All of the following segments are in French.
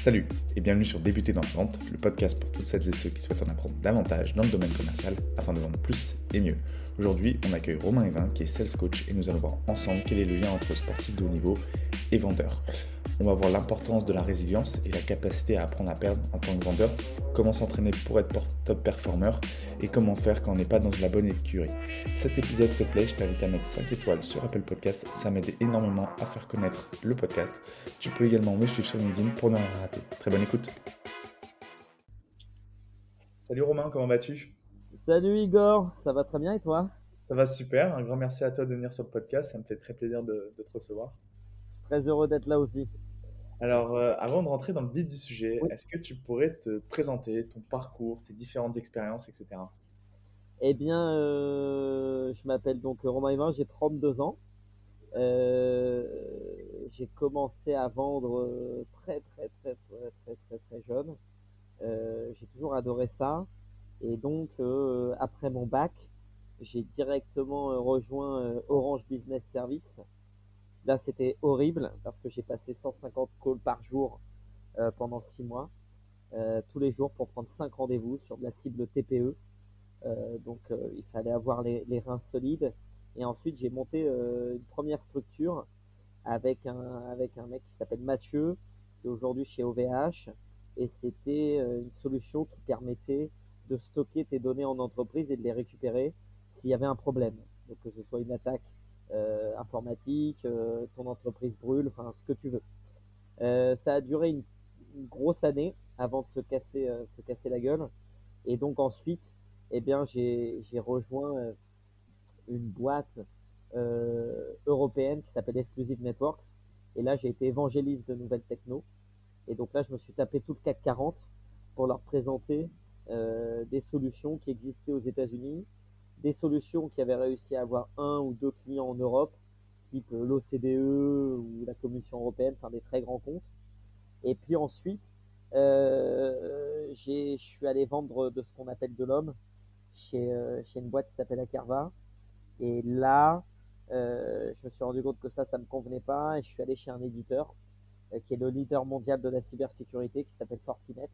Salut et bienvenue sur Débuter dans le vente, le podcast pour toutes celles et ceux qui souhaitent en apprendre davantage dans le domaine commercial afin de vendre plus et mieux. Aujourd'hui, on accueille Romain Evin qui est sales coach et nous allons voir ensemble quel est le lien entre sportif de haut niveau et vendeur. On va voir l'importance de la résilience et la capacité à apprendre à perdre en tant que vendeur, comment s'entraîner pour être top performer et comment faire quand on n'est pas dans la bonne écurie. Cet épisode te plaît, je t'invite à mettre 5 étoiles sur Apple Podcast, ça m'aide énormément à faire connaître le podcast. Tu peux également me suivre sur LinkedIn pour ne rien rater. Très bonne écoute. Salut Romain, comment vas-tu? Salut Igor, ça va très bien et toi? Ça va super, un grand merci à toi de venir sur le podcast, ça me fait très plaisir de, de te recevoir. Très heureux d'être là aussi. Alors, euh, avant de rentrer dans le vif du sujet, est-ce que tu pourrais te présenter ton parcours, tes différentes expériences, etc. Eh bien, euh, je m'appelle donc Romain Yvain, j'ai 32 ans. Euh, j'ai commencé à vendre très très très très très très très jeune. j'ai toujours adoré ça. Et donc, après mon bac, j'ai directement rejoint Orange Business Service Là, c'était horrible parce que j'ai passé 150 calls par jour euh, pendant 6 mois, euh, tous les jours pour prendre 5 rendez-vous sur de la cible TPE. Euh, donc, il fallait avoir les, reins solides. Et ensuite, j'ai monté une première structure avec un, avec un mec qui s'appelle Mathieu, qui est aujourd'hui chez OVH. Et c'était une solution qui permettait de stocker tes données en entreprise et de les récupérer s'il y avait un problème. Que ce soit une attaque euh, informatique, euh, ton entreprise brûle, enfin ce que tu veux. Euh, ça a duré une, grosse année avant de se casser, se casser la gueule. Et donc ensuite, eh bien, j'ai rejoint une boîte européenne qui s'appelle Exclusive Networks. Et là, j'ai été évangéliste de nouvelles techno. Et donc là, je me suis tapé tout le CAC 40 pour leur présenter des solutions qui existaient aux États-Unis, des solutions qui avaient réussi à avoir un ou deux clients en Europe, type l'OCDE ou la Commission européenne, enfin des très grands comptes. Et puis ensuite, euh, je suis allé vendre de ce qu'on appelle de l'homme chez, euh, chez une boîte qui s'appelle Acarva. Et là, euh, je me suis rendu compte que ça, ça me convenait pas. Et je suis allé chez un éditeur qui est le leader mondial de la cybersécurité qui s'appelle Fortinet.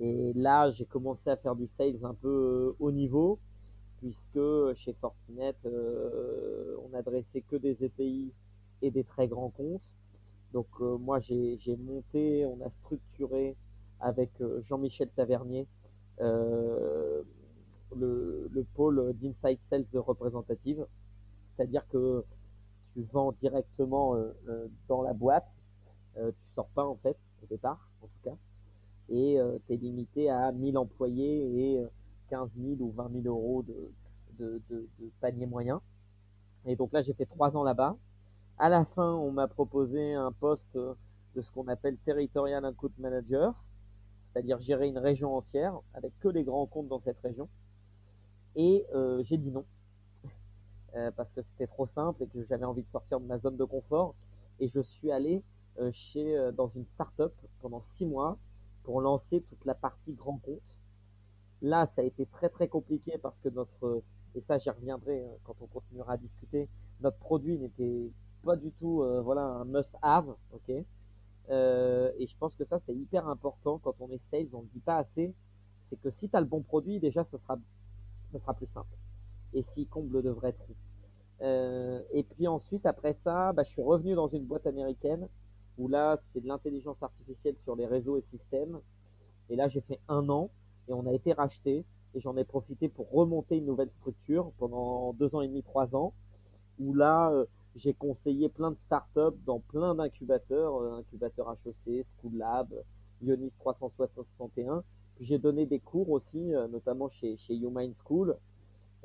Et là, j'ai commencé à faire du sales un peu haut niveau puisque chez Fortinet, euh, on n'adressait que des EPI et des très grands comptes. Donc euh, moi, j'ai monté, on a structuré avec euh, Jean-Michel Tavernier le, pôle d'Insight Sales représentative. C'est-à-dire que tu vends directement dans la boîte, tu sors pas en fait au départ, en tout cas, et tu es limité à 1000 employés et 15 000 ou 20 000 euros de, panier moyen. Et donc là, j'ai fait trois ans là-bas. À la fin, on m'a proposé un poste de ce qu'on appelle Territorial Account Manager, c'est-à-dire gérer une région entière avec que les grands comptes dans cette région. Et euh, j'ai dit non, euh, parce que c'était trop simple et que j'avais envie de sortir de ma zone de confort. Et je suis allé euh, chez, dans une start-up pendant six mois pour lancer toute la partie grand compte Là, ça a été très très compliqué parce que notre, et ça j'y reviendrai hein, quand on continuera à discuter, notre produit n'était pas du tout euh, voilà, un must-have, ok? Euh, Et je pense que ça c'est hyper important quand on est sales, on ne dit pas assez, c'est que si tu as le bon produit, déjà ça sera, ça sera plus simple. Et s'il comble de vrais trous. Euh, et puis ensuite, après ça, bah, je suis revenu dans une boîte américaine où là, c'était de l'intelligence artificielle sur les réseaux et systèmes. Et là, j'ai fait un an et on a été racheté et j'en ai profité pour remonter une nouvelle structure pendant deux ans et demi, trois ans, où là, euh, j'ai conseillé plein de startups dans plein d'incubateurs, euh, incubateurs HEC, School Lab, Ionis 361. Puis j'ai donné des cours aussi, euh, notamment chez, chez Human School. j'ai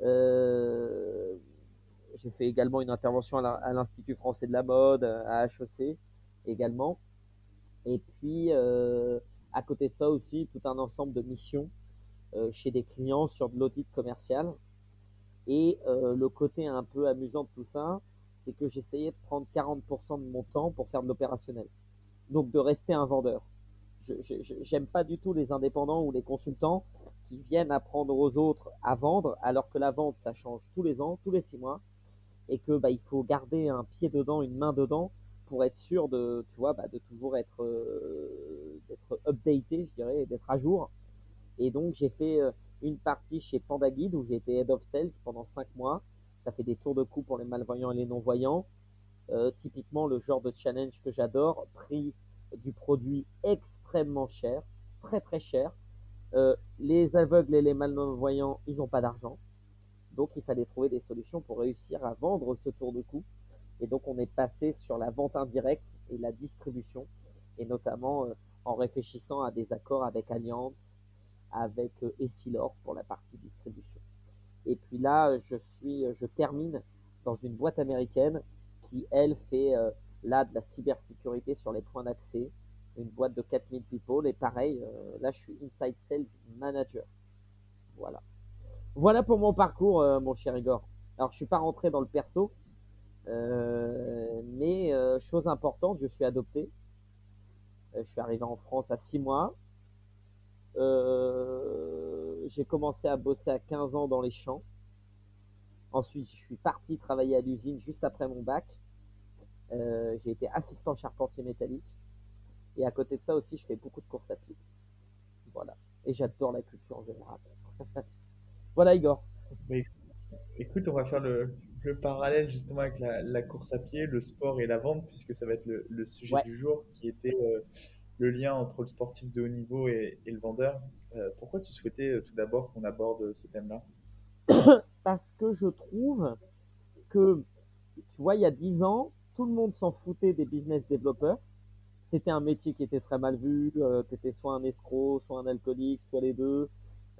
fait également une intervention à l'Institut français de la mode, à HEC également. Et puis, à côté de ça aussi, tout un ensemble de missions euh, chez des clients sur de l'audit commercial. Et euh, le côté un peu amusant de tout ça, c'est que j'essayais de prendre 40% de mon temps pour faire de l'opérationnel. Donc de rester un vendeur. J'aime pas du tout les indépendants ou les consultants qui viennent apprendre aux autres à vendre, alors que la vente, ça change tous les ans, tous les six mois, et que bah, il faut garder un pied dedans, une main dedans, pour être sûr de, tu vois, bah, de toujours être, euh, updaté, je dirais, d'être à jour. Et donc, j'ai fait euh, une partie chez Panda Guide où j'ai été head of sales pendant cinq mois. Ça fait des tours de cou pour les malvoyants et les non-voyants. Euh, typiquement, le genre de challenge que j'adore, prix du produit extrêmement cher, très très cher. les aveugles et les malvoyants, ils n'ont pas d'argent. Donc, il fallait trouver des solutions pour réussir à vendre ce tour de cou. Et donc, on est passé sur la vente indirecte et la distribution, et notamment euh, en réfléchissant à des accords avec Allianz, avec euh, Essilor pour la partie distribution. Et puis là, je suis, je termine dans une boîte américaine qui, elle, fait euh, là de la cybersécurité sur les points d'accès, une boîte de 4000 people. Et pareil, là, je suis Inside Sales Manager. Voilà. Voilà pour mon parcours, mon cher Igor. Alors, je suis pas rentré dans le perso, euh, mais euh, chose importante, je suis adopté. Euh, je suis arrivé en France à 6 mois. j'ai commencé à bosser à 15 ans dans les champs. Ensuite, je suis parti travailler à l'usine juste après mon bac. j'ai été assistant charpentier métallique. Et à côté de ça aussi, je fais beaucoup de courses à pied. Voilà. Et j'adore la culture en général. voilà, Igor. écoute, on va faire le, le parallèle justement avec la, course à pied, le sport et la vente, puisque ça va être le, sujet du jour, qui était euh, le lien entre le sportif de haut niveau et, le vendeur. Euh, pourquoi tu souhaitais euh, tout d'abord qu'on aborde ce thème-là? Parce que je trouve que, tu vois, il y a 10 ans, tout le monde s'en foutait des business développeurs. C'était un métier qui était très mal vu. tu étais soit un escroc, soit un alcoolique, soit les deux.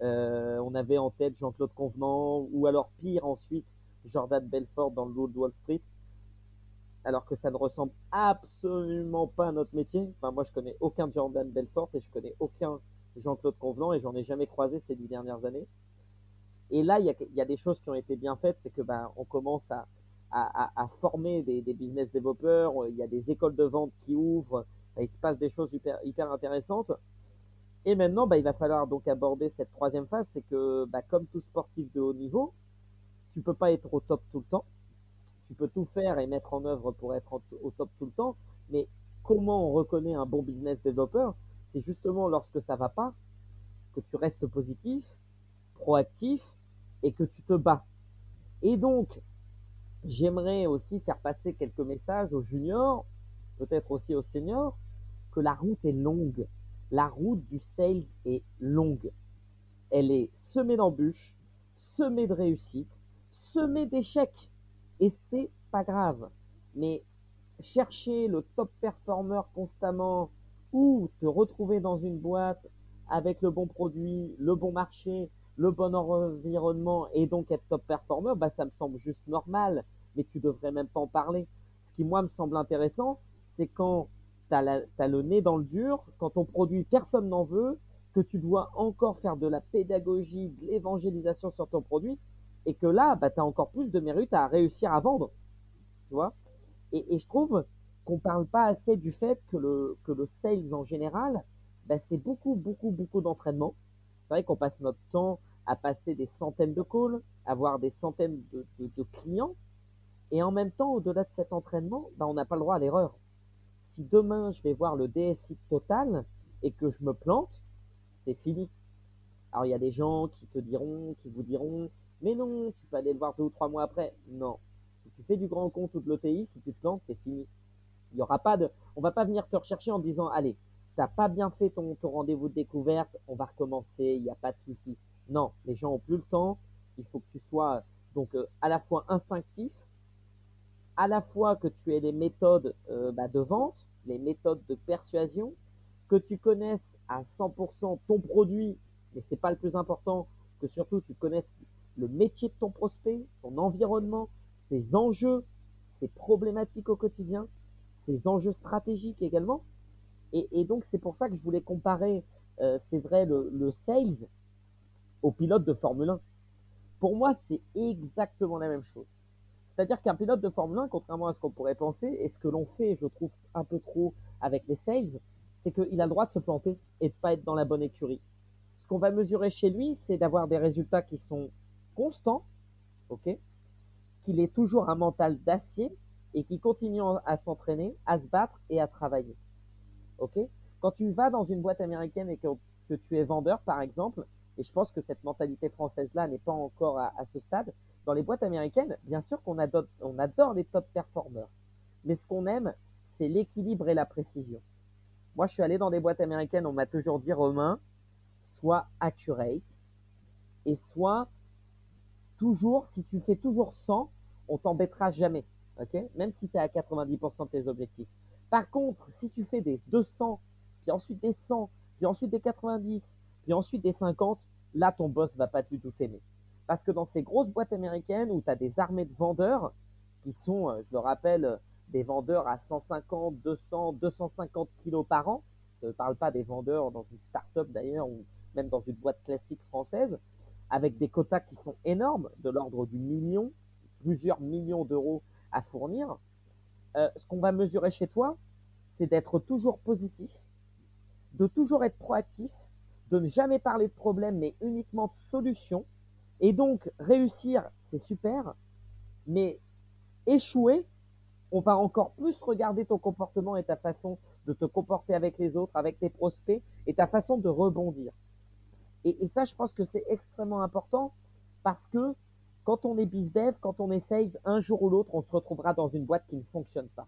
on avait en tête Jean-Claude Convenant, ou alors pire ensuite, Jordan Belfort dans le Wall Street, alors que ça ne ressemble absolument pas à notre métier. Enfin, moi, je connais aucun Jordan Belfort et je connais aucun Jean-Claude Convenant et j'en ai jamais croisé ces dix dernières années. Et là, il y a, des choses qui ont été bien faites, c'est que ben, on commence à, former des, business développeurs, il y a des écoles de vente qui ouvrent, ben, il se passe des choses hyper, hyper intéressantes. Et maintenant, ben, il va falloir donc aborder cette troisième phase, c'est que ben, comme tout sportif de haut niveau, tu peux pas être au top tout le temps. Tu peux tout faire et mettre en œuvre pour être au top tout le temps. Mais comment on reconnaît un bon business développeur? C'est justement lorsque ça va pas, que tu restes positif, proactif et que tu te bats. Et donc, j'aimerais aussi faire passer quelques messages aux juniors, peut-être aussi aux seniors, que la route est longue. La route du sales est longue. Elle est semée d'embûches, semée de réussites, semé d'échecs. Et c'est pas grave. Mais chercher le top performer constamment ou te retrouver dans une boîte avec le bon produit, le bon marché, le bon environnement et donc être top performer, bah, ça me semble juste normal. Mais tu devrais même pas en parler. Ce qui, moi, me semble intéressant, c'est quand tu as, le nez dans le dur, quand ton produit, personne n'en veut, que tu dois encore faire de la pédagogie, de l'évangélisation sur ton produit, et que là, bah, tu as encore plus de mérite à réussir à vendre. Tu vois? Et, je trouve qu'on parle pas assez du fait que le, que le sales en général, bah, c'est beaucoup, beaucoup, beaucoup d'entraînement. C'est vrai qu'on passe notre temps à passer des centaines de calls, à avoir des centaines de, de, clients. Et en même temps, au-delà de cet entraînement, bah, on n'a pas le droit à l'erreur. Si demain, je vais voir le DSI total et que je me plante, c'est fini. Alors, il y a des gens qui te diront, qui vous diront, mais non, tu peux aller le voir deux ou trois mois après. Non. Si tu fais du grand compte ou de l'OTI, si tu te plantes, c'est fini. Il y aura pas de, on va pas venir te rechercher en disant, allez, t'as pas bien fait ton, rendez-vous de découverte, on va recommencer, il n'y a pas de souci. Non, les gens ont plus le temps. Il faut que tu sois donc euh, à la fois instinctif, à la fois que tu aies les méthodes euh, bah, de vente, les méthodes de persuasion, que tu connaisses à 100% ton produit, mais c'est pas le plus important, que surtout tu connaisses le métier de ton prospect, son environnement, ses enjeux, ses problématiques au quotidien, ses enjeux stratégiques également. Et, donc c'est pour ça que je voulais comparer, euh, c'est vrai, le, sales au pilote de Formule 1. Pour moi, c'est exactement la même chose. C'est-à-dire qu'un pilote de Formule 1, contrairement à ce qu'on pourrait penser, et ce que l'on fait, je trouve, un peu trop avec les sales, c'est qu'il a le droit de se planter et de pas être dans la bonne écurie. Ce qu'on va mesurer chez lui, c'est d'avoir des résultats qui sont constant, ok, qu'il ait toujours un mental d'acier et qui continuent à s'entraîner, à se battre et à travailler. Ok Quand tu vas dans une boîte américaine et que, tu es vendeur, par exemple, et je pense que cette mentalité française-là n'est pas encore à, ce stade, dans les boîtes américaines, bien sûr qu'on adore, on adore les top performers, mais ce qu'on aime, c'est l'équilibre et la précision. Moi, je suis allé dans des boîtes américaines, on m'a toujours dit, Romain, soit accurate et soit toujours, si tu fais toujours 100, on t'embêtera jamais. ok? Même si tu es à 90% de tes objectifs. Par contre, si tu fais des 200, puis ensuite des 100, puis ensuite des 90, puis ensuite des 50, là, ton boss va pas du tout t'aimer. Parce que dans ces grosses boîtes américaines où tu as des armées de vendeurs qui sont, euh, je le rappelle, des vendeurs à 150, 200, 250 kilos par an, je ne parle pas des vendeurs dans une start-up d'ailleurs, ou même dans une boîte classique française, avec des quotas qui sont énormes, de l'ordre du million, plusieurs millions d'euros à fournir. Euh, ce qu'on va mesurer chez toi, c'est d'être toujours positif, de toujours être proactif, de ne jamais parler de problème, mais uniquement de solutions. Et donc, réussir, c'est super, mais échouer, on va encore plus regarder ton comportement et ta façon de te comporter avec les autres, avec tes prospects, et ta façon de rebondir. Et, ça, je pense que c'est extrêmement important parce que quand on est bizdev, quand on est sales, un jour ou l'autre, on se retrouvera dans une boîte qui ne fonctionne pas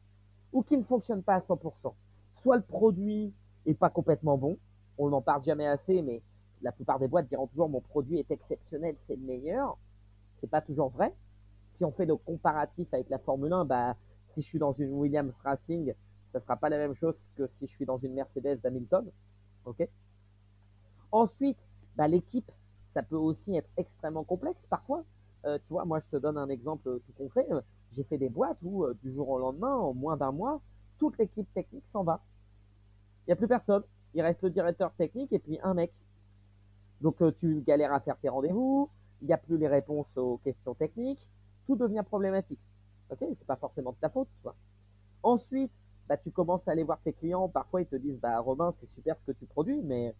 ou qui ne fonctionne pas à 100%. Soit le produit est pas complètement bon, on n'en parle jamais assez, mais la plupart des boîtes diront toujours mon produit est exceptionnel, c'est le meilleur. C'est pas toujours vrai. Si on fait le comparatif avec la Formule 1, bah, si je suis dans une Williams Racing, ça sera pas la même chose que si je suis dans une Mercedes d'Hamilton. Ok? Ensuite, bah, l'équipe, ça peut aussi être extrêmement complexe parfois. Euh, tu vois, moi, je te donne un exemple tout concret. Euh, j'ai fait des boîtes où, euh, du jour au lendemain, en moins d'un mois, toute l'équipe technique s'en va. Il n'y a plus personne. Il reste le directeur technique et puis un mec. Donc, tu galères à faire tes rendez-vous. Il n'y a plus les réponses aux questions techniques. Tout devient problématique. Ok, c'est pas forcément de ta faute, tu. Ensuite, bah, tu commences à aller voir tes clients. Parfois, ils te disent, bah, Robin, c'est super ce que tu produis, mais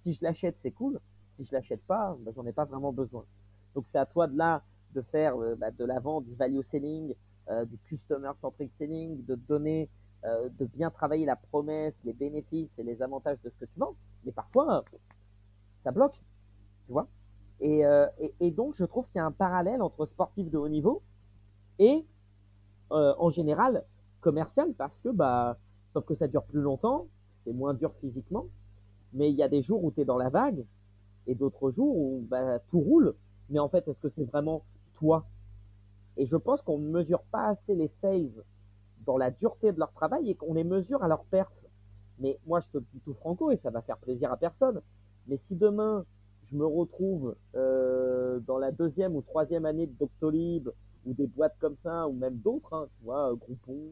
si je l'achète, c'est cool. Si je l'achète pas, ben, j'en ai pas vraiment besoin. Donc c'est à toi de là de faire euh, bah, de la vente, du value selling, euh, du customer centric selling, de donner, euh, de bien travailler la promesse, les bénéfices et les avantages de ce que tu vends. Mais parfois, ça bloque, tu vois. Et, et, donc je trouve qu'il y a un parallèle entre sportif de haut niveau et en général commercial parce que bah sauf que ça dure plus longtemps, c'est moins dur physiquement, mais il y a des jours où tu es dans la vague et d'autres jours où bah, tout roule. Mais en fait, est-ce que c'est vraiment toi? Et je pense qu'on ne mesure pas assez les sales dans la dureté de leur travail et qu'on les mesure à leur perf. Mais moi, je te dis tout franco et ça va faire plaisir à personne. Mais si demain, je me retrouve euh, dans la deuxième ou troisième année de Doctolib ou des boîtes comme ça, ou même d'autres, hein, tu vois, Groupon,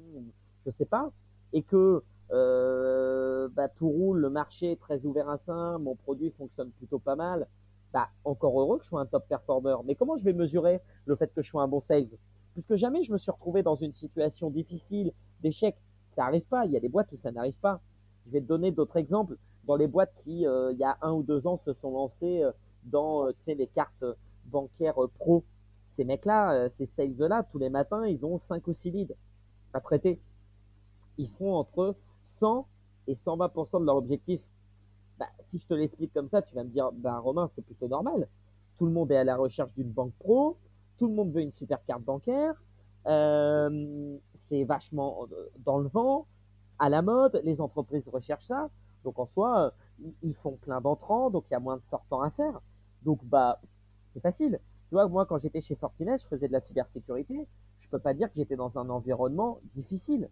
je sais pas, et que euh, bah, tout roule, le marché est très ouvert à ça, mon produit fonctionne plutôt pas mal, bah, encore heureux que je sois un top performer. Mais comment je vais mesurer le fait que je sois un bon sales? Puisque jamais je me suis retrouvé dans une situation difficile, d'échec. Ça n'arrive pas. Il y a des boîtes où ça n'arrive pas. Je vais te donner d'autres exemples. Dans les boîtes qui, euh, il y a un ou deux ans, se sont lancées euh, dans tu sais, les cartes bancaires pro. Ces mecs-là, ces sales-là, tous les matins, ils ont 5 ou 6 leads à traiter. Ils font entre 100 et 120% de leur objectif. Bah, si je te l'explique comme ça, tu vas me dire, bah, Romain, c'est plutôt normal. Tout le monde est à la recherche d'une banque pro, tout le monde veut une super carte bancaire, euh, c'est vachement euh, dans le vent, à la mode, les entreprises recherchent ça. Donc en soi, ils font plein d'entrants, donc il y a moins de sortants à faire. Donc bah, c'est facile. Tu vois, moi quand j'étais chez Fortinet, je faisais de la cybersécurité. Je peux pas dire que j'étais dans un environnement difficile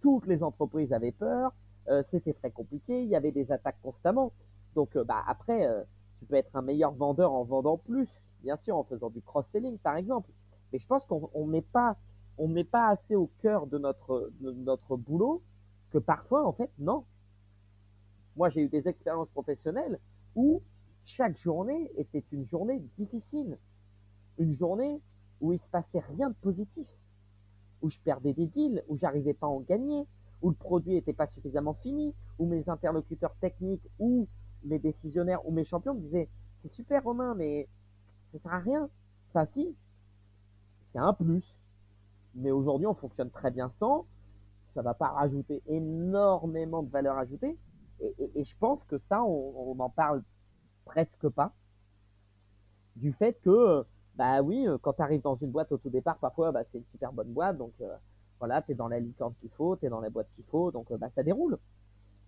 toutes les entreprises avaient peur, euh, c'était très compliqué, il y avait des attaques constamment. Donc euh, bah, après, euh, tu peux être un meilleur vendeur en vendant plus, bien sûr, en faisant du cross-selling par exemple. Mais je pense qu'on pas on met pas assez au cœur de notre, de notre boulot que parfois, en fait, non. Moi, j'ai eu des expériences professionnelles où chaque journée était une journée difficile. Une journée où il se passait rien de positif où je perdais des deals, où j'arrivais pas à en gagner, où le produit n'était pas suffisamment fini, où mes interlocuteurs techniques ou mes décisionnaires ou mes champions me disaient c'est super Romain, mais ça sert à rien. Enfin si, c'est un plus. Mais aujourd'hui, on fonctionne très bien sans. Ça va pas rajouter énormément de valeur ajoutée. Et, je pense que ça, on n'en parle presque pas. Du fait que, bah oui, quand tu arrives dans une boîte au tout départ, parfois, bah, c'est une super bonne boîte. Donc, euh, voilà, tu es dans la licorne qu'il faut, tu es dans la boîte qu'il faut. Donc, euh, bah, ça déroule.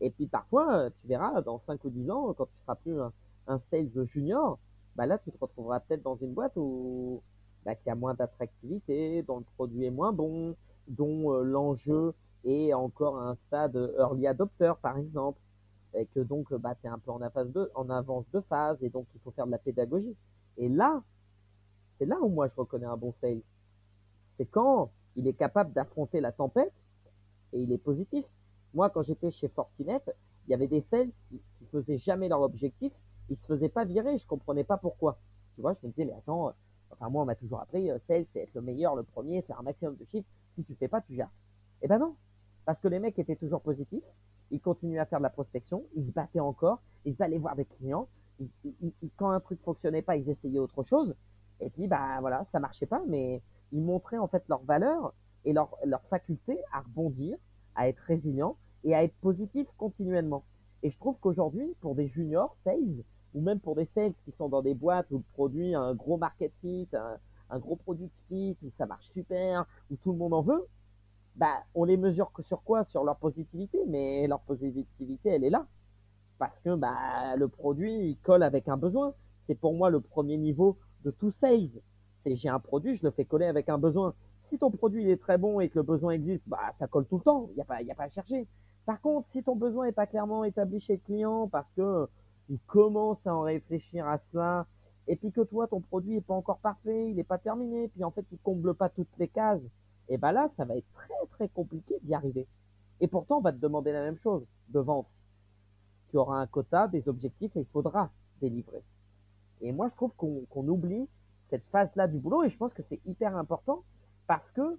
Et puis, parfois, tu verras, dans 5 ou 10 ans, quand tu seras plus un, sales junior, bah là, tu te retrouveras peut-être dans une boîte où, bah, qui a moins d'attractivité, dont le produit est moins bon, dont euh, l'enjeu est encore à un stade early adopter, par exemple et que donc bah, tu es un peu en, de, en avance de phase et donc il faut faire de la pédagogie. Et là, c'est là où moi je reconnais un bon sales. C'est quand il est capable d'affronter la tempête et il est positif. Moi, quand j'étais chez Fortinet, il y avait des sales qui, qui faisaient jamais leur objectif, ils se faisaient pas virer, je comprenais pas pourquoi. Tu vois, je me disais, mais attends, enfin moi on m'a toujours appris, euh, sales c'est être le meilleur, le premier, faire un maximum de chiffres, si tu fais pas, tu gères. Eh ben non, parce que les mecs étaient toujours positifs, ils continuaient à faire de la prospection, ils se battaient encore, ils allaient voir des clients, quand un truc fonctionnait pas, ils essayaient autre chose, et puis bah voilà, ça marchait pas, mais ils montraient en fait leur valeur et leur, leur faculté à rebondir, à être résilient et à être positif continuellement. Et je trouve qu'aujourd'hui, pour des juniors sales, ou même pour des sales qui sont dans des boîtes où le produit a un gros market fit, un, un gros produit fit, où ça marche super, où tout le monde en veut, bah, on les mesure sur quoi? Sur leur positivité, mais leur positivité, elle est là. Parce que bah, le produit, il colle avec un besoin. C'est pour moi le premier niveau de tout sales. C'est j'ai un produit, je le fais coller avec un besoin. Si ton produit est très bon et que le besoin existe, bah, ça colle tout le temps. Il n'y a, pas, a pas à chercher. Par contre, si ton besoin n'est pas clairement établi chez le client parce que il commence à en réfléchir à cela, et puis que toi, ton produit n'est pas encore parfait, il n'est pas terminé, puis en fait, il comble pas toutes les cases, et ben là, ça va être très très compliqué d'y arriver. Et pourtant, on va te demander la même chose de vendre. Tu auras un quota, des objectifs et il faudra délivrer. Et moi, je trouve qu'on oublie cette phase-là du boulot et je pense que c'est hyper important parce que,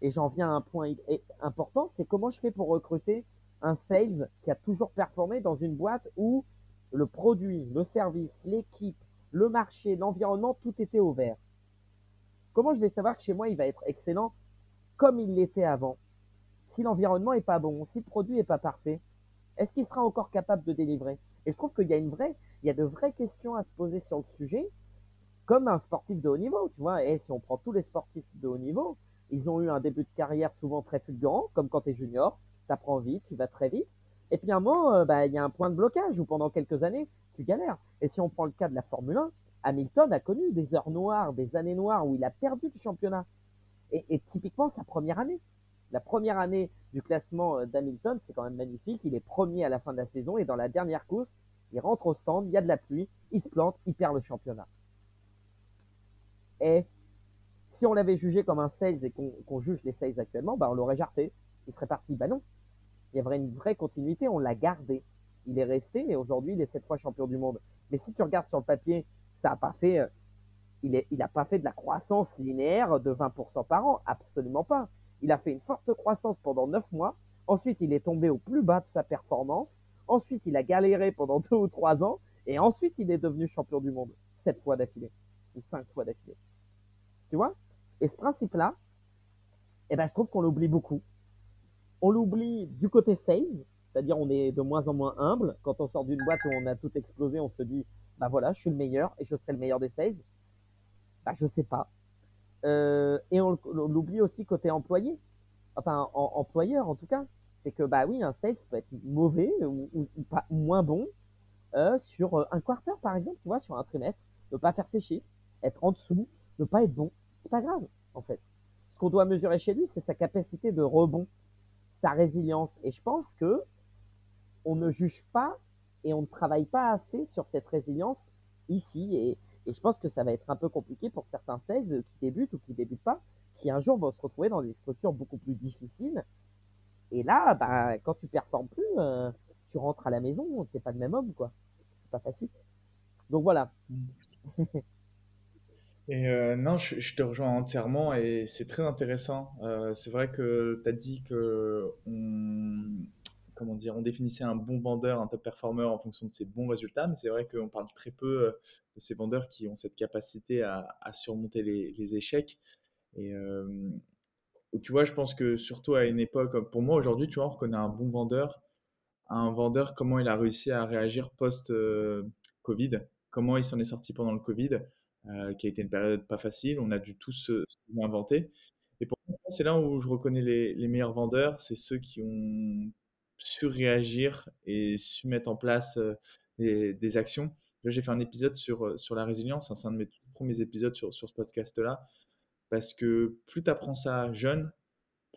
et j'en viens à un point important, c'est comment je fais pour recruter un sales qui a toujours performé dans une boîte où le produit, le service, l'équipe, le marché, l'environnement, tout était au vert. Comment je vais savoir que chez moi, il va être excellent comme il l'était avant? Si l'environnement est pas bon, si le produit est pas parfait, est-ce qu'il sera encore capable de délivrer? Et je trouve qu'il y a une vraie, il y a de vraies questions à se poser sur le sujet, comme un sportif de haut niveau, tu vois. Et si on prend tous les sportifs de haut niveau, ils ont eu un début de carrière souvent très fulgurant, comme quand tu es junior, tu apprends vite, tu vas très vite. Et puis à un moment, euh, bah, il y a un point de blocage où pendant quelques années, tu galères. Et si on prend le cas de la Formule 1, Hamilton a connu des heures noires, des années noires où il a perdu le championnat. Et, typiquement, sa première année. La première année du classement euh, d'Hamilton, c'est quand même magnifique. Il est premier à la fin de la saison et dans la dernière course, il rentre au stand, il y a de la pluie, il se plante, il perd le championnat. Et si on l'avait jugé comme un sales et qu'on juge les sales actuellement, bah on l'aurait jarté. Il serait parti. Bah non. Il y avait une vraie continuité, on l'a gardé. Il est resté et aujourd'hui, il est sept fois champion du monde. Mais si tu regardes sur le papier ça a pas fait, euh, il n'a pas fait de la croissance linéaire de 20% par an, absolument pas. Il a fait une forte croissance pendant 9 mois. Ensuite, il est tombé au plus bas de sa performance. Ensuite, il a galéré pendant 2 ou 3 ans. Et ensuite, il est devenu champion du monde. 7 fois d'affilée. Ou 5 fois d'affilée. Tu vois? Et ce principe-là, eh ben, je trouve qu'on l'oublie beaucoup. On l'oublie du côté sales, c'est-à-dire on est de moins en moins humble. Quand on sort d'une boîte où on a tout explosé, on se dit bah voilà, je suis le meilleur et je serai le meilleur des sales. Bah je sais pas. Euh, et on, l'oublie aussi côté employé, enfin employeur en tout cas, c'est que bah oui, un sales peut être mauvais ou, pas moins bon euh, sur euh, un quarter par exemple, tu vois, sur un trimestre, ne pas faire ses chiffres, être en dessous, ne pas être bon, c'est pas grave en fait. Ce qu'on doit mesurer chez lui, c'est sa capacité de rebond, sa résilience. Et je pense que on ne juge pas et on ne travaille pas assez sur cette résilience ici. Et, je pense que ça va être un peu compliqué pour certains sales qui débutent ou qui débutent pas, qui un jour vont se retrouver dans des structures beaucoup plus difficiles. Et là, bah, quand tu performes plus, euh, tu rentres à la maison, t'es pas le même homme, quoi. C'est pas facile. Donc voilà. Et euh, non, je, te rejoins entièrement et c'est très intéressant. Euh, c'est vrai que tu as dit que on, comment dire, on définissait un bon vendeur, un top performer en fonction de ses bons résultats, mais c'est vrai qu'on parle très peu de ces vendeurs qui ont cette capacité à, surmonter les, échecs. Et, euh, tu vois, je pense que surtout à une époque, pour moi aujourd'hui, tu vois, on reconnaît un bon vendeur, un vendeur, comment il a réussi à réagir post-Covid, comment il s'en est sorti pendant le Covid, euh, qui a été une période pas facile, on a dû tous se, inventer. Et pour moi, c'est là où je reconnais les, meilleurs vendeurs, c'est ceux qui ont su réagir et su mettre en place euh, des, actions. Là, j'ai fait un épisode sur, euh, sur la résilience, hein, c'est un de mes premiers épisodes sur, sur ce podcast-là, parce que plus tu apprends ça jeune,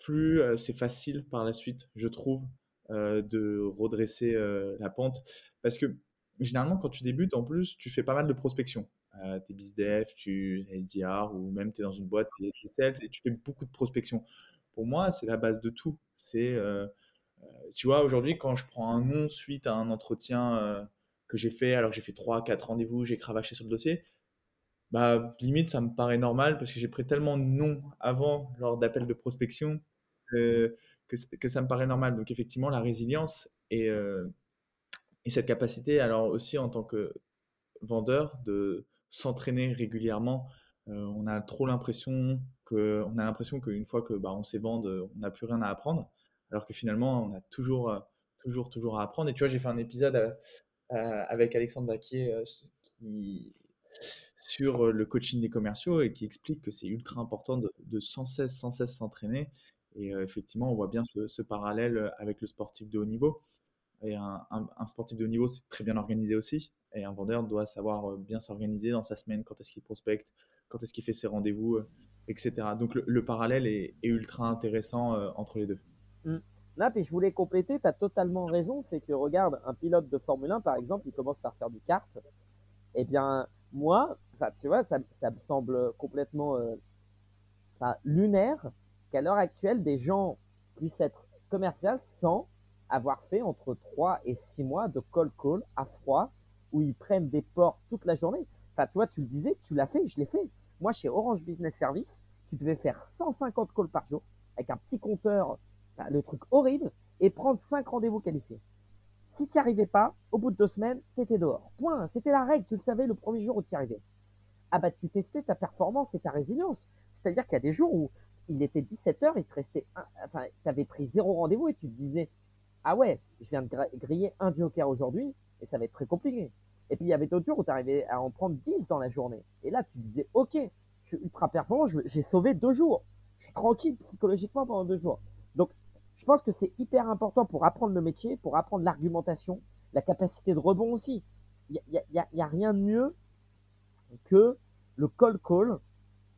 plus c'est facile par la suite, je trouve, de redresser la pente. Parce que généralement, quand tu débutes, en plus, tu fais pas mal de prospection. Euh, t'es BizDev, tu es SDR ou même tu es dans une boîte, tu es sales et tu fais beaucoup de prospection. Pour moi, c'est la base de tout. C'est tu vois, aujourd'hui, quand je prends un nom suite à un entretien que j'ai fait, alors que j'ai fait 3, 4 rendez-vous, j'ai cravaché sur le dossier, bah, limite, ça me paraît normal parce que j'ai pris tellement de noms avant lors d'appels de prospection que, que, ça me paraît normal. Donc, effectivement, la résilience et, euh, et cette capacité, alors aussi en tant que vendeur, de s'entraîner régulièrement. on a trop l'impression que, on a l'impression qu'une fois que bah, on vendu, on n'a plus rien à apprendre alors que finalement, on a toujours, euh, toujours, toujours à apprendre. Et tu vois, j'ai fait un épisode euh, euh, avec Alexandre Baquier sur le coaching des commerciaux et qui explique que c'est ultra important de, sans cesse, sans cesse s'entraîner. Et effectivement, on voit bien ce, parallèle avec le sportif de haut niveau. Et un, sportif de haut niveau, c'est très bien organisé aussi. Et un vendeur doit savoir bien s'organiser dans sa semaine, quand est-ce qu'il prospecte, quand est-ce qu'il fait ses rendez-vous, etc. Donc le, parallèle est, ultra intéressant entre les deux. Là, puis je voulais compléter, tu as totalement raison, c'est que regarde, un pilote de Formule 1, par exemple, il commence par faire du kart. Eh bien, moi, tu vois, ça, me semble complètement euh, lunaire qu'à l'heure actuelle, des gens puissent être commerciaux sans avoir fait entre 3 et 6 mois de call call à froid où ils prennent des ports toute la journée. Enfin, tu vois, tu le disais, tu l'as fait, je l'ai fait. Moi, chez Orange Business Service, tu devais faire 150 calls par jour avec un petit compteur le truc horrible, et prendre 5 rendez-vous qualifiés. Si tu n'y arrivais pas, au bout de deux semaines, tu étais dehors. Point. C'était la règle. Tu le savais le premier jour où tu y arrivais. Ah bah, tu testais ta performance et ta résilience. C'est-à-dire qu'il y a des jours où il était 17 heures, il te restait enfin, tu pris zéro rendez-vous et tu te disais, ah ouais, je viens de griller un joker aujourd'hui et ça va être très compliqué. Et puis il y avait d'autres jours où tu arrivais à en prendre 10 dans la journée. Et là, tu disais, ok, je suis ultra performant, j'ai sauvé deux jours. Je suis tranquille psychologiquement pendant deux jours. Donc, je pense que c'est hyper important pour apprendre le métier, pour apprendre l'argumentation, la capacité de rebond aussi. Il n'y a, a, rien de mieux que le call call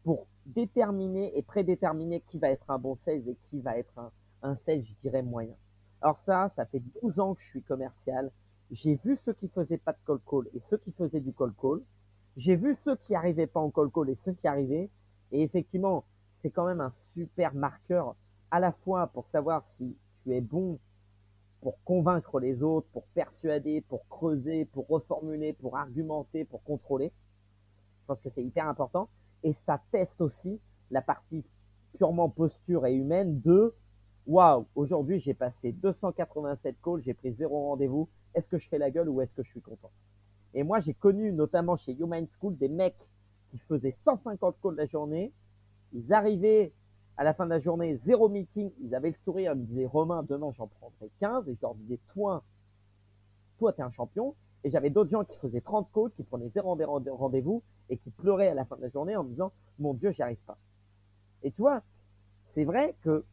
pour déterminer et prédéterminer qui va être un bon sales et qui va être un, un sales, je dirais, moyen. Alors ça, ça fait 12 ans que je suis commercial. J'ai vu ceux qui faisaient pas de call call et ceux qui faisaient du call call. J'ai vu ceux qui arrivaient pas en call call et ceux qui arrivaient. Et effectivement, c'est quand même un super marqueur à la fois pour savoir si tu es bon pour convaincre les autres, pour persuader, pour creuser, pour reformuler, pour argumenter, pour contrôler. Je pense que c'est hyper important. Et ça teste aussi la partie purement posture et humaine de waouh, aujourd'hui j'ai passé 287 calls, j'ai pris zéro rendez-vous. Est-ce que je fais la gueule ou est-ce que je suis content? Et moi j'ai connu notamment chez Human School des mecs qui faisaient 150 calls la journée. Ils arrivaient à la fin de la journée, zéro meeting, ils avaient le sourire, ils me disaient Romain, demain j'en prendrai 15, et je leur disais toi, toi t'es un champion. Et j'avais d'autres gens qui faisaient 30 calls, qui prenaient zéro rendez-vous et qui pleuraient à la fin de la journée en me disant mon Dieu, j'y arrive pas. Et tu vois, c'est vrai que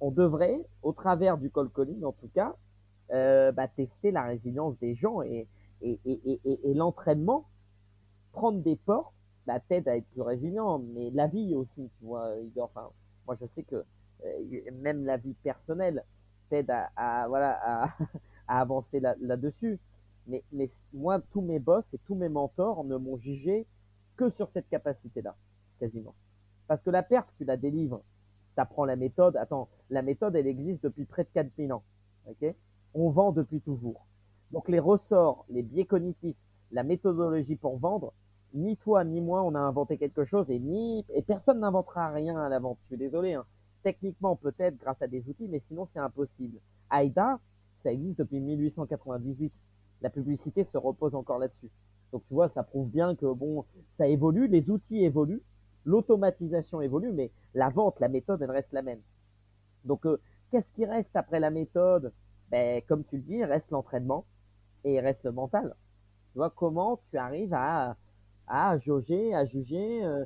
on devrait, au travers du call calling en tout cas, euh, bah, tester la résilience des gens et, et, et, et l'entraînement, prendre des portes, la tête à être plus résilient, mais la vie aussi, tu vois, Igor. Enfin, moi, je sais que euh, même la vie personnelle t'aide à, voilà, à, avancer là-dessus. Mais, mais moi, tous mes boss et tous mes mentors ne m'ont jugé que sur cette capacité-là, quasiment. Parce que la perte, tu la délivres. Tu apprends la méthode. Attends, la méthode, elle existe depuis près de 4000 ans. On vend depuis toujours. Donc les ressorts, les biais cognitifs, la méthodologie pour vendre, ni toi ni moi on a inventé quelque chose et ni et personne n'inventera rien à la vente. Je suis désolé. Hein. Techniquement peut-être grâce à des outils, mais sinon c'est impossible. AIDA, ça existe depuis 1898. La publicité se repose encore là-dessus. Donc tu vois, ça prouve bien que bon, ça évolue, les outils évoluent, L'automatisation évolue, mais la vente, la méthode, elle reste la même. Donc, euh, qu'est-ce qui reste après la méthode? Ben, Comme tu le dis, reste l'entraînement et reste le mental. Tu vois, comment tu arrives à, à jauger, à juger euh,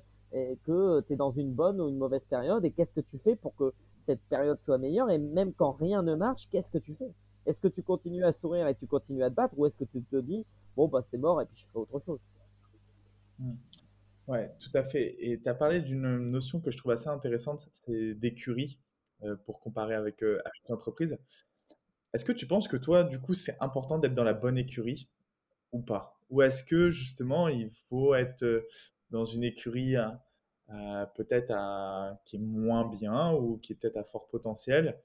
que tu es dans une bonne ou une mauvaise période et qu'est-ce que tu fais pour que cette période soit meilleure? Et même quand rien ne marche, qu'est-ce que tu fais? Est-ce que tu continues à sourire et tu continues à te battre ou est-ce que tu te dis, bon, bah c'est mort et puis je fais autre chose? Mmh. Ouais, tout à fait. Et tu as parlé d'une notion que je trouve assez intéressante, c'est d'écurie, euh, pour comparer avec, euh, avec l'entreprise. Est-ce que tu penses que toi, du coup, c'est important d'être dans la bonne écurie ou pas? Ou est-ce que justement, il faut être euh, dans une écurie peut-être qui est moins bien ou qui est peut-être à fort potentiel?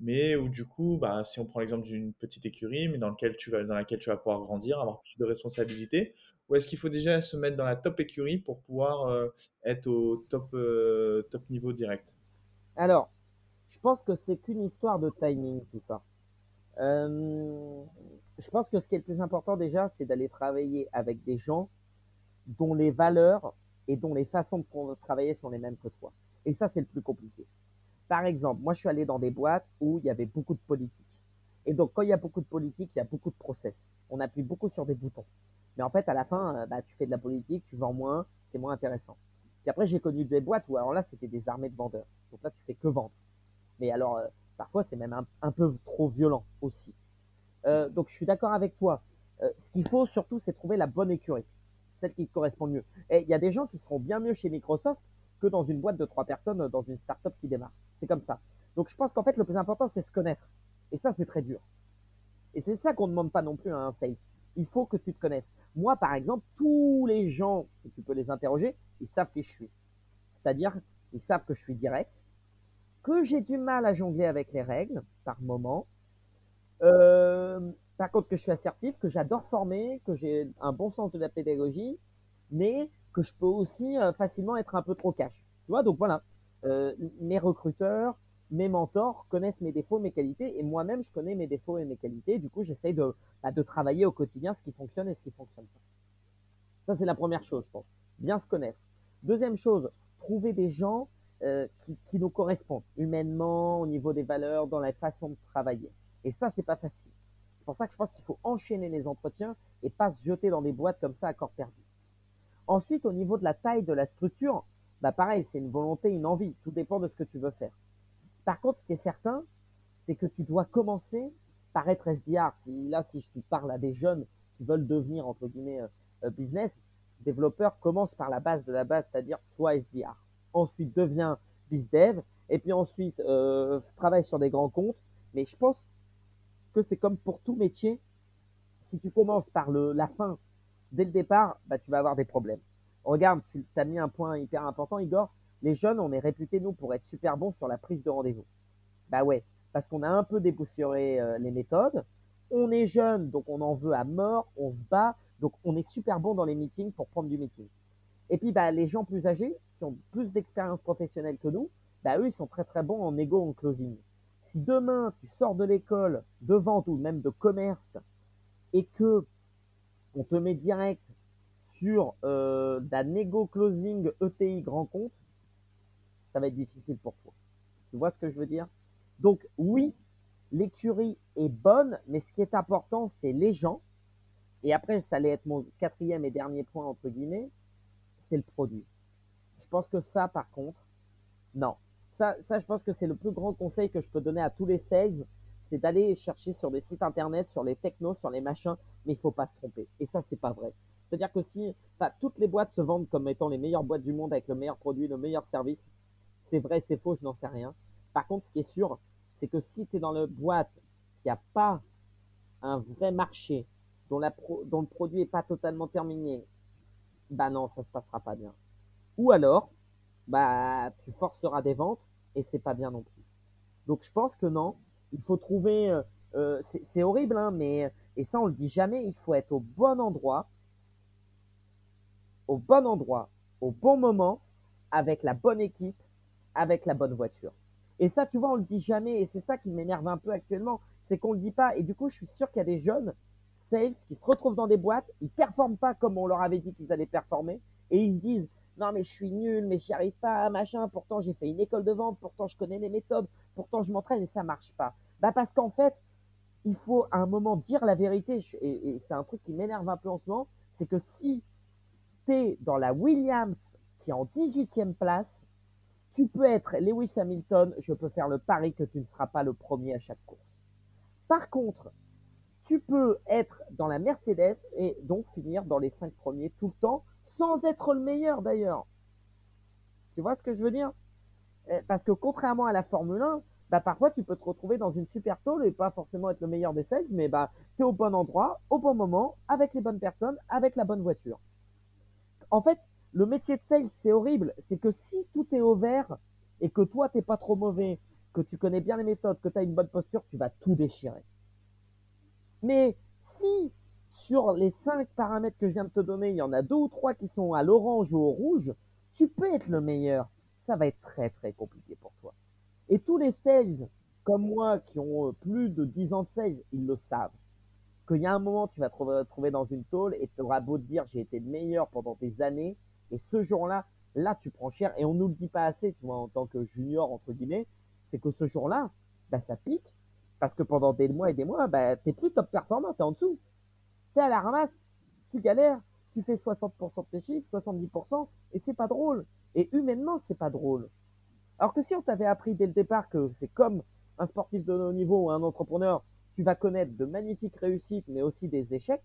Mais où du coup, bah, si on prend l'exemple d'une petite écurie, mais dans, laquelle tu vas pouvoir grandir, avoir plus de responsabilités, ou est-ce qu'il faut déjà se mettre dans la top écurie pour pouvoir euh, être au top, euh, niveau direct? Alors, je pense que c'est qu'une histoire de timing, tout ça. Euh, je pense que ce qui est le plus important déjà, c'est d'aller travailler avec des gens dont les valeurs et dont les façons de travailler sont les mêmes que toi. Et ça, c'est le plus compliqué. Par exemple, moi, je suis allé dans des boîtes où il y avait beaucoup de politique. Et donc, quand il y a beaucoup de politique, il y a beaucoup de process. On appuie beaucoup sur des boutons. Mais en fait, à la fin, euh, bah, tu fais de la politique, tu vends moins, c'est moins intéressant. Puis après, j'ai connu des boîtes où, alors là, c'était des armées de vendeurs. Donc là, tu fais que vendre. Mais alors, euh, parfois, c'est même un, peu trop violent aussi. Euh, donc, je suis d'accord avec toi. ce qu'il faut surtout, c'est trouver la bonne écurie, celle qui te correspond mieux. Et il y a des gens qui seront bien mieux chez Microsoft que dans une boîte de trois personnes, dans une startup qui démarre. C'est comme ça. Donc je pense qu'en fait, le plus important, c'est se connaître. Et ça, c'est très dur. Et c'est ça qu'on ne demande pas non plus à un sales. Il faut que tu te connaisses. Moi, par exemple, tous les gens, tu peux les interroger, ils savent qui je suis. C'est-à-dire, ils savent que je suis direct, que j'ai du mal à jongler avec les règles par moment. Euh, par contre, que je suis assertif, que j'adore former, que j'ai un bon sens de la pédagogie, mais que je peux aussi euh, facilement être un peu trop cash. Tu vois, donc voilà, euh, mes recruteurs, mes mentors connaissent mes défauts, mes qualités, et moi-même, je connais mes défauts et mes qualités. Du coup, j'essaye de, bah, de travailler au quotidien ce qui fonctionne et ce qui fonctionne pas. Ça, c'est la première chose, je pense. Bien se connaître. Deuxième chose, trouver des gens euh, qui, qui, nous correspondent humainement, au niveau des valeurs, dans la façon de travailler. Et ça, c'est pas facile. C'est pour ça que je pense qu'il faut enchaîner les entretiens et pas se jeter dans des boîtes comme ça à corps perdu. Ensuite, au niveau de la taille de la structure, bah pareil, c'est une volonté, une envie. Tout dépend de ce que tu veux faire. Par contre, ce qui est certain, c'est que tu dois commencer par être SDR. Si, là, si je te parle à des jeunes qui veulent devenir, entre guillemets, euh, euh, business, développeur commence par la base de la base, c'est-à-dire soit SDR. Ensuite, devient BizDev. Et puis ensuite, euh, travaille sur des grands comptes. Mais je pense que c'est comme pour tout métier. Si tu commences par la fin dès le départ, bah, tu vas avoir des problèmes. Regarde, tu as mis un point hyper important, Igor. Les jeunes, on est réputés, nous, pour être super bons sur la prise de rendez-vous. Bah ouais, parce qu'on a un peu dépoussiéré euh, les méthodes. On est jeune, donc on en veut à mort, on se bat, donc on est super bon dans les meetings pour prendre du meeting. Et puis, bah, les gens plus âgés, qui ont plus d'expérience professionnelle que nous, bah, eux, ils sont très très bons en égo, en closing. Si demain, tu sors de l'école de vente ou même de commerce et que on te met direct sur euh, d'un négo closing ETI grand compte, ça va être difficile pour toi. Tu vois ce que je veux dire? Donc oui, l'écurie est bonne, mais ce qui est important, c'est les gens. Et après, ça allait être mon quatrième et dernier point, entre guillemets, c'est le produit. Je pense que ça, par contre, non. Ça, ça je pense que c'est le plus grand conseil que je peux donner à tous les sales, c'est d'aller chercher sur des sites internet, sur les technos, sur les machins, mais il faut pas se tromper. Et ça, c'est pas vrai. C'est-à-dire que si toutes les boîtes se vendent comme étant les meilleures boîtes du monde avec le meilleur produit, le meilleur service, c'est vrai, c'est faux, je n'en sais rien. Par contre, ce qui est sûr, c'est que si tu es dans le boîte qui a pas un vrai marché, dont, la le produit est pas totalement terminé, bah non, ça se passera pas bien. Ou alors, bah tu forceras des ventes et c'est pas bien non plus. Donc je pense que non, il faut trouver, euh, euh, c'est horrible, hein, mais et ça on le dit jamais, il faut être au bon endroit, au bon endroit, au bon moment, avec la bonne équipe, avec la bonne voiture. Et ça, tu vois, on le dit jamais, et c'est ça qui m'énerve un peu actuellement, c'est qu'on le dit pas. Et du coup, je suis sûr qu'il y a des jeunes sales qui se retrouvent dans des boîtes, ils performent pas comme on leur avait dit qu'ils allaient performer, et ils se disent, non mais je suis nul, mais j'y arrive pas, machin, pourtant j'ai fait une école de vente, pourtant je connais les méthodes, pourtant je m'entraîne et ça marche pas. Bah parce qu'en fait, il faut à un moment dire la vérité, et, c'est un truc qui m'énerve un peu en ce moment, c'est que si tu es dans la Williams qui est en 18e place, tu peux être Lewis Hamilton, je peux faire le pari que tu ne seras pas le premier à chaque course. Par contre, tu peux être dans la Mercedes et donc finir dans les cinq premiers tout le temps, sans être le meilleur d'ailleurs. Tu vois ce que je veux dire? Euh, Parce que contrairement à la Formule 1, bah parfois tu peux te retrouver dans une super tôle et pas forcément être le meilleur des sales, mais bah tu es au bon endroit, au bon moment, avec les bonnes personnes, avec la bonne voiture. En fait, le métier de sales, c'est horrible. C'est que si tout est au vert et que toi, t'es pas trop mauvais, que tu connais bien les méthodes, que tu as une bonne posture, tu vas tout déchirer. Mais si sur les cinq paramètres que je viens de te donner, il y en a deux ou trois qui sont à l'orange ou au rouge, tu peux être le meilleur. Ça va être très très compliqué pour toi. Et tous les sales, comme moi, qui ont euh, plus de 10 ans de sales, ils le savent. Qu'il y a un moment, tu vas te trouver dans une tôle et tu auras beau te dire j'ai été le meilleur pendant des années, et ce jour-là, là, tu prends cher. Et on nous le dit pas assez, tu vois, en tant que junior, entre guillemets, c'est que ce jour-là, bah, ça pique. Parce que pendant des mois et des mois, bah, t'es plus top performant, t'es en dessous. T'es à la ramasse, tu galères, tu fais 60% de tes chiffres, 70%, et c'est pas drôle. Et humainement, c'est pas drôle. Alors que si on t'avait appris dès le départ que c'est comme un sportif de haut niveau ou un entrepreneur, tu vas connaître de magnifiques réussites, mais aussi des échecs,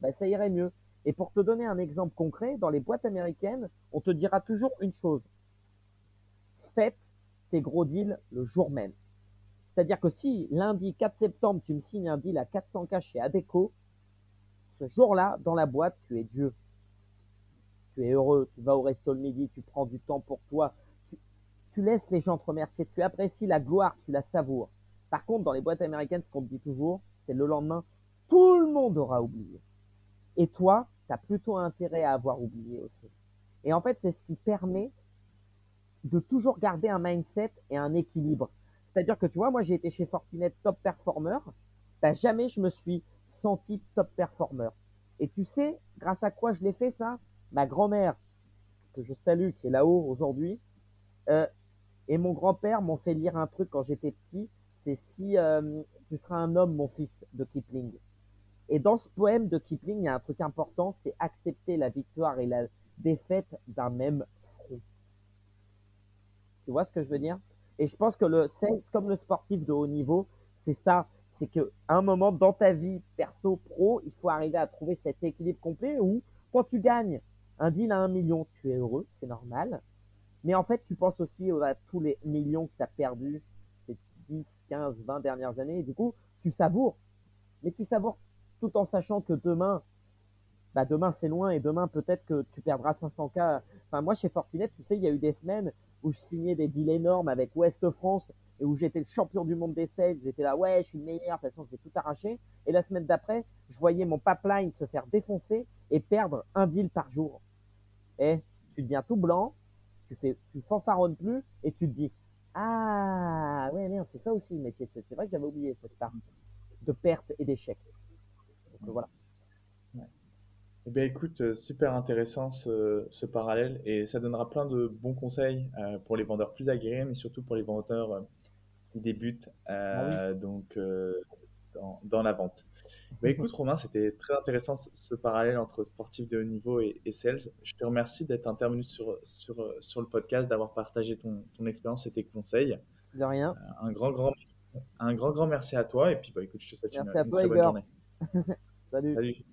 bah, ça irait mieux. Et pour te donner un exemple concret, dans les boîtes américaines, on te dira toujours une chose. Faites tes gros deals le jour même. C'est-à-dire que si lundi 4 septembre, tu me signes un deal à 400K chez Adeco, ce jour-là, dans la boîte, tu es Dieu. Tu es heureux, tu vas au resto le midi, tu prends du temps pour toi, tu, laisses les gens te remercier, tu apprécies la gloire, tu la savoures. Par contre, dans les boîtes américaines, ce qu'on te dit toujours, c'est le lendemain, tout le monde aura oublié. Et toi, tu as plutôt intérêt à avoir oublié aussi. Et en fait, c'est ce qui permet de toujours garder un mindset et un équilibre. C'est-à-dire que tu vois, moi j'ai été chez Fortinet top performer, ben, jamais je me suis senti top performer. Et tu sais, grâce à quoi je l'ai fait ça? Ma grand-mère, que je salue, qui est là-haut aujourd'hui, euh, et mon grand-père m'ont fait lire un truc quand j'étais petit, c'est si euh, tu seras un homme, mon fils, de Kipling. Et dans ce poème de Kipling, il y a un truc important, c'est accepter la victoire et la défaite d'un même front. Tu vois ce que je veux dire? Et je pense que le sales, comme le sportif de haut niveau, c'est ça. C'est que un moment dans ta vie perso pro, il faut arriver à trouver cet équilibre complet où quand tu gagnes un deal à un million, tu es heureux, c'est normal. Mais en fait, tu penses aussi à tous les millions que tu as perdus ces 10, 15, 20 dernières années. Et du coup, tu savoures. Mais tu savoures tout en sachant que demain, bah demain c'est loin et demain peut-être que tu perdras 500K. Enfin, moi chez Fortinet, tu sais, il y a eu des semaines où je signais des deals énormes avec Ouest France et où j'étais le champion du monde des sales. J'étais là, ouais, je suis le meilleur, de toute façon, je vais tout arracher. Et la semaine d'après, je voyais mon pipeline se faire défoncer et perdre un deal par jour. Et tu deviens tout blanc, tu fais, tu fanfaronnes plus et tu te dis, ah, ouais, merde, c'est ça aussi le métier. C'est vrai que j'avais oublié cette part de perte et d'échec voilà. Eh bien, écoute, euh, super intéressant ce, parallèle et ça donnera plein de bons conseils euh, pour les vendeurs plus aguerris, mais surtout pour les vendeurs euh, qui débutent ah donc, dans, la vente. Bah, écoute, Romain, c'était très intéressant ce, parallèle entre sportif de haut niveau et, sales. Je te remercie d'être intervenu sur, sur, sur le podcast, d'avoir partagé ton, ton expérience et tes conseils. De rien. un, grand, grand, un grand, grand merci à toi et puis bah, écoute, je te souhaite une, très bonne journée. Salut. Salut.